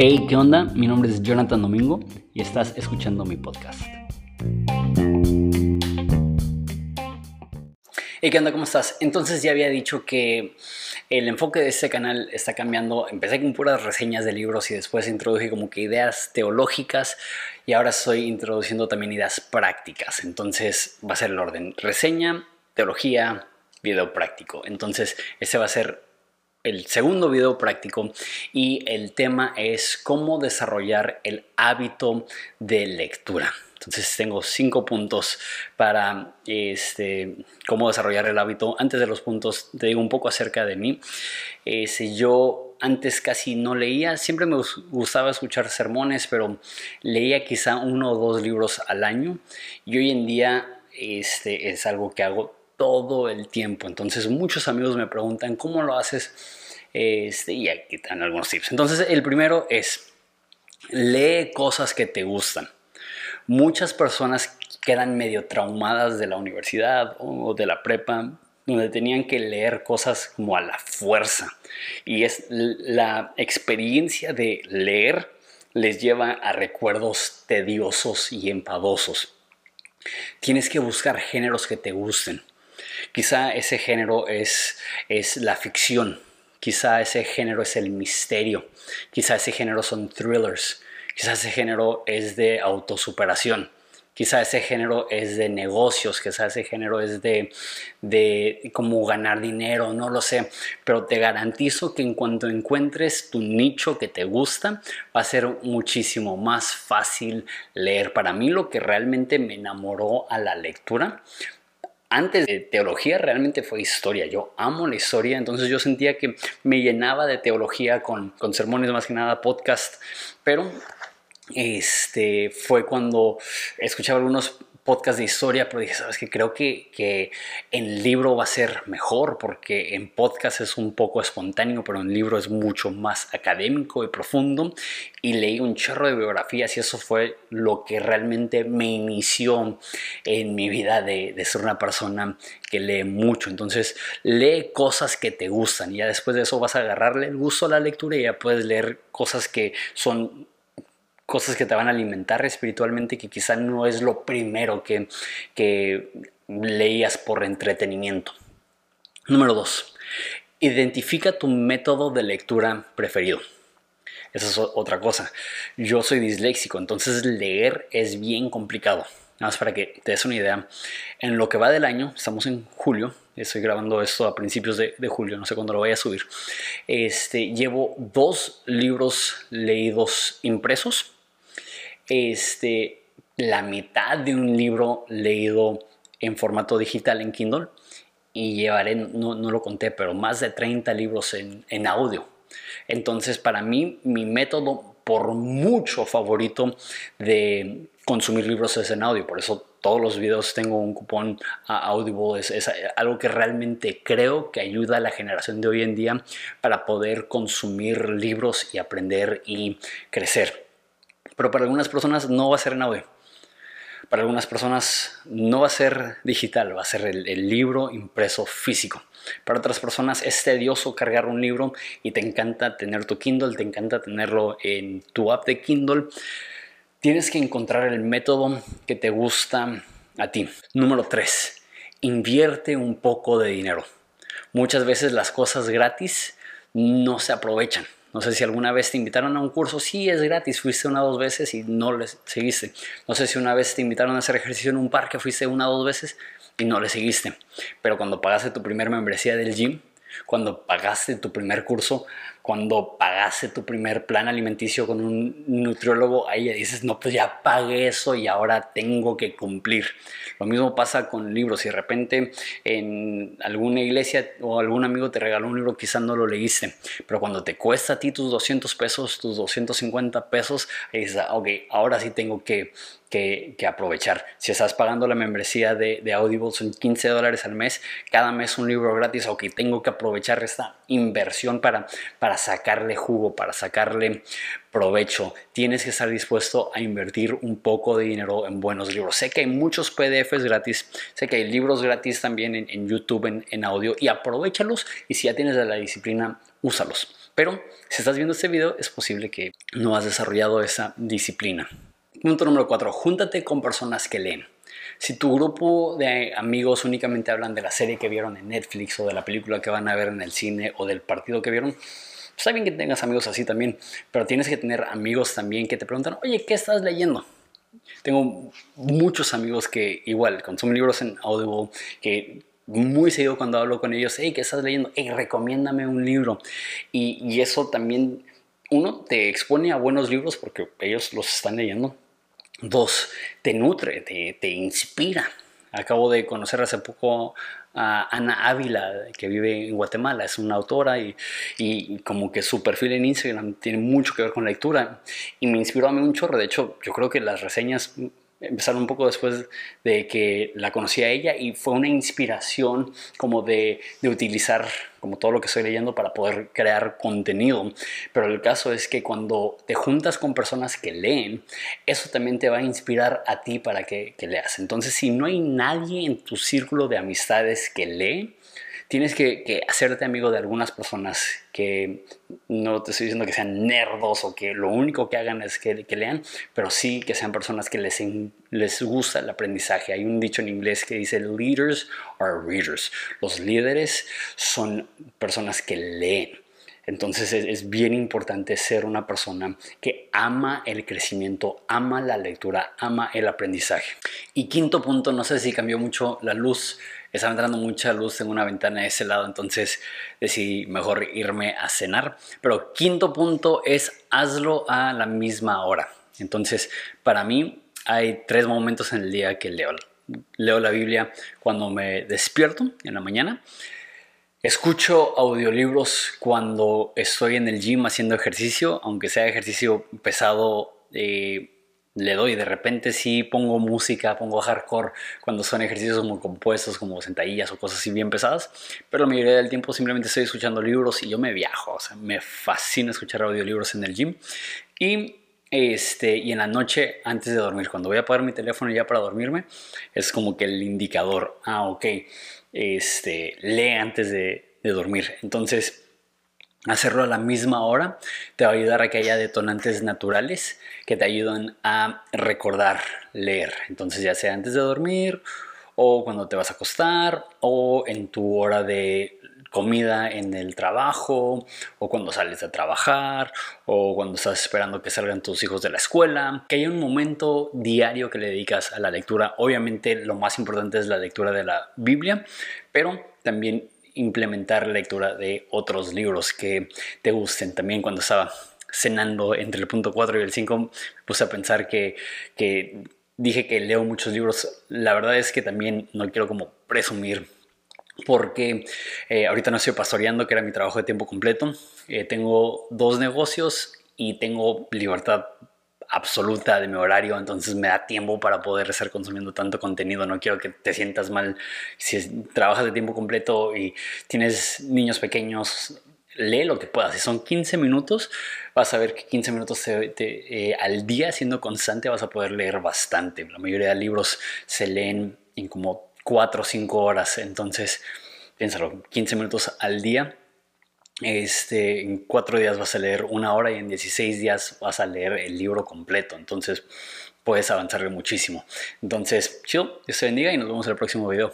Hey, ¿qué onda? Mi nombre es Jonathan Domingo y estás escuchando mi podcast. Hey, ¿qué onda? ¿Cómo estás? Entonces ya había dicho que el enfoque de este canal está cambiando. Empecé con puras reseñas de libros y después introduje como que ideas teológicas y ahora estoy introduciendo también ideas prácticas. Entonces va a ser el orden reseña, teología, video práctico. Entonces ese va a ser el segundo video práctico y el tema es cómo desarrollar el hábito de lectura. Entonces tengo cinco puntos para este, cómo desarrollar el hábito. Antes de los puntos te digo un poco acerca de mí. si yo antes casi no leía, siempre me gustaba escuchar sermones, pero leía quizá uno o dos libros al año y hoy en día este, es algo que hago todo el tiempo. Entonces muchos amigos me preguntan, ¿cómo lo haces? Este, y aquí están algunos tips. Entonces el primero es, lee cosas que te gustan. Muchas personas quedan medio traumadas de la universidad o de la prepa donde tenían que leer cosas como a la fuerza. Y es la experiencia de leer les lleva a recuerdos tediosos y enfadosos. Tienes que buscar géneros que te gusten. Quizá ese género es, es la ficción, quizá ese género es el misterio, quizá ese género son thrillers, quizá ese género es de autosuperación, quizá ese género es de negocios, quizá ese género es de, de cómo ganar dinero, no lo sé, pero te garantizo que en cuanto encuentres tu nicho que te gusta, va a ser muchísimo más fácil leer. Para mí lo que realmente me enamoró a la lectura antes de teología realmente fue historia. Yo amo la historia, entonces yo sentía que me llenaba de teología con, con sermones más que nada, podcast, pero este fue cuando escuchaba algunos podcast de historia, pero dije, sabes que creo que, que en libro va a ser mejor, porque en podcast es un poco espontáneo, pero en libro es mucho más académico y profundo. Y leí un chorro de biografías y eso fue lo que realmente me inició en mi vida de, de ser una persona que lee mucho. Entonces, lee cosas que te gustan y ya después de eso vas a agarrarle el gusto a la lectura y ya puedes leer cosas que son cosas que te van a alimentar espiritualmente que quizá no es lo primero que, que leías por entretenimiento. Número dos, identifica tu método de lectura preferido. Esa es otra cosa. Yo soy disléxico, entonces leer es bien complicado. Nada más para que te des una idea. En lo que va del año, estamos en julio, estoy grabando esto a principios de, julio, no sé cuándo lo voy a subir. Este, llevo dos libros leídos impresos este, la mitad de un libro leído en formato digital en Kindle y llevaré, no, no lo conté, pero más de 30 libros en, en audio. Entonces, para mí, mi método por mucho favorito de consumir libros es en audio. Por eso todos los videos tengo un cupón a Audible. Es, es, algo que realmente creo que ayuda a la generación de hoy en día para poder consumir libros y aprender y crecer pero para algunas personas no va a ser audio. Para algunas personas no va a ser digital, va a ser el, el, libro impreso físico. Para otras personas es tedioso cargar un libro y te encanta tener tu Kindle, te encanta tenerlo en tu app de Kindle. Tienes que encontrar el método que te gusta a ti. Número 3. Invierte un poco de dinero. Muchas veces las cosas gratis no se aprovechan. No sé si alguna vez te invitaron a un curso, sí es gratis, fuiste una o dos veces y no les seguiste. No sé si una vez te invitaron a hacer ejercicio en un parque, fuiste una o dos veces y no le seguiste. Pero cuando pagaste tu primer membresía del gym, cuando pagaste tu primer curso, cuando pagaste tu primer plan alimenticio con un nutriólogo, ahí dices, no, pues ya pagué eso y ahora tengo que cumplir. Lo mismo pasa con libros. Si de repente en alguna iglesia o algún amigo te regaló un libro, quizás no lo leíste, pero cuando te cuesta a ti tus 200 pesos, tus 250 pesos, ahí dices, ah, ok, ahora sí tengo que que, que, aprovechar. Si estás pagando la membresía de, de, Audible, son 15 dólares al mes, cada mes un libro gratis, ok, tengo que aprovechar esta inversión para, para sacarle jugo, para sacarle provecho. Tienes que estar dispuesto a invertir un poco de dinero en buenos libros. Sé que hay muchos PDFs gratis, sé que hay libros gratis también en, YouTube, en, en audio, y aprovechalos. Y si ya tienes la disciplina, úsalos. Pero si estás viendo este video, es posible que no has desarrollado esa disciplina. Punto número 4. Júntate con personas que leen. Si tu grupo de amigos únicamente hablan de la serie que vieron en Netflix o de la película que van a ver en el cine o del partido que vieron, está bien que tengas amigos así también, pero tienes que tener amigos también que te preguntan, oye, ¿qué estás leyendo? Tengo muchos amigos que igual consumen libros en Audible, que muy seguido cuando hablo con ellos, hey, ¿qué estás leyendo? Hey, recomiéndame un libro. Y, y eso también, uno, te expone a buenos libros porque ellos los están leyendo Dos, te nutre, te, inspira. Acabo de conocer hace poco a Ana Ávila, que vive en Guatemala, es una autora y, y, como que su perfil en Instagram tiene mucho que ver con lectura y me inspiró a mí un chorro. De hecho, yo creo que las reseñas empezaron un poco después de que la conocí a ella y fue una inspiración como de, de, utilizar como todo lo que estoy leyendo para poder crear contenido. Pero el caso es que cuando te juntas con personas que leen, eso también te va a inspirar a ti para que, que leas. Entonces, si no hay nadie en tu círculo de amistades que lee, tienes que, hacerte amigo de algunas personas que no te estoy diciendo que sean nerdos o que lo único que hagan es que, lean, pero sí que sean personas que les, les gusta el aprendizaje. Hay un dicho en inglés que dice leaders are readers. Los líderes son personas que leen. Entonces es, bien importante ser una persona que ama el crecimiento, ama la lectura, ama el aprendizaje. Y quinto punto, no sé si cambió mucho la luz estaba entrando mucha luz en una ventana de ese lado, entonces decidí mejor irme a cenar. Pero quinto punto es hazlo a la misma hora. Entonces, para mí hay tres momentos en el día que leo. Leo la Biblia cuando me despierto en la mañana. Escucho audiolibros cuando estoy en el gym haciendo ejercicio, aunque sea ejercicio pesado. Eh, le doy. De repente sí pongo música, pongo hardcore cuando son ejercicios como compuestos, como sentadillas o cosas así bien pesadas. Pero la mayoría del tiempo simplemente estoy escuchando libros y yo me viajo. O sea, me fascina escuchar audiolibros en el gym. Y este, y en la noche antes de dormir, cuando voy a apagar mi teléfono ya para dormirme, es como que el indicador, ah, ok, este, lee antes de, dormir. Entonces, hacerlo a la misma hora te va a ayudar a que haya detonantes naturales que te ayudan a recordar leer. Entonces ya sea antes de dormir o cuando te vas a acostar o en tu hora de comida en el trabajo o cuando sales a trabajar o cuando estás esperando que salgan tus hijos de la escuela, que haya un momento diario que le dedicas a la lectura. Obviamente lo más importante es la lectura de la Biblia, pero también implementar lectura de otros libros que te gusten. También cuando estaba cenando entre el punto 4 y el 5 puse a pensar que, que dije que leo muchos libros. La verdad es que también no quiero como presumir porque eh, ahorita no estoy pastoreando, que era mi trabajo de tiempo completo. Eh, tengo dos negocios y tengo libertad absoluta de mi horario, entonces me da tiempo para poder estar consumiendo tanto contenido. No quiero que te sientas mal si trabajas de tiempo completo y tienes niños pequeños. Lee lo que puedas. Si son 15 minutos, vas a ver que 15 minutos eh, al día, siendo constante, vas a poder leer bastante. La mayoría de libros se leen en como 4 o 5 horas. Entonces, piénsalo, 15 minutos al día este, en cuatro días vas a leer una hora y en 16 días vas a leer el libro completo. Entonces puedes avanzar muchísimo. Entonces, chido, Dios te bendiga y nos vemos en el próximo video.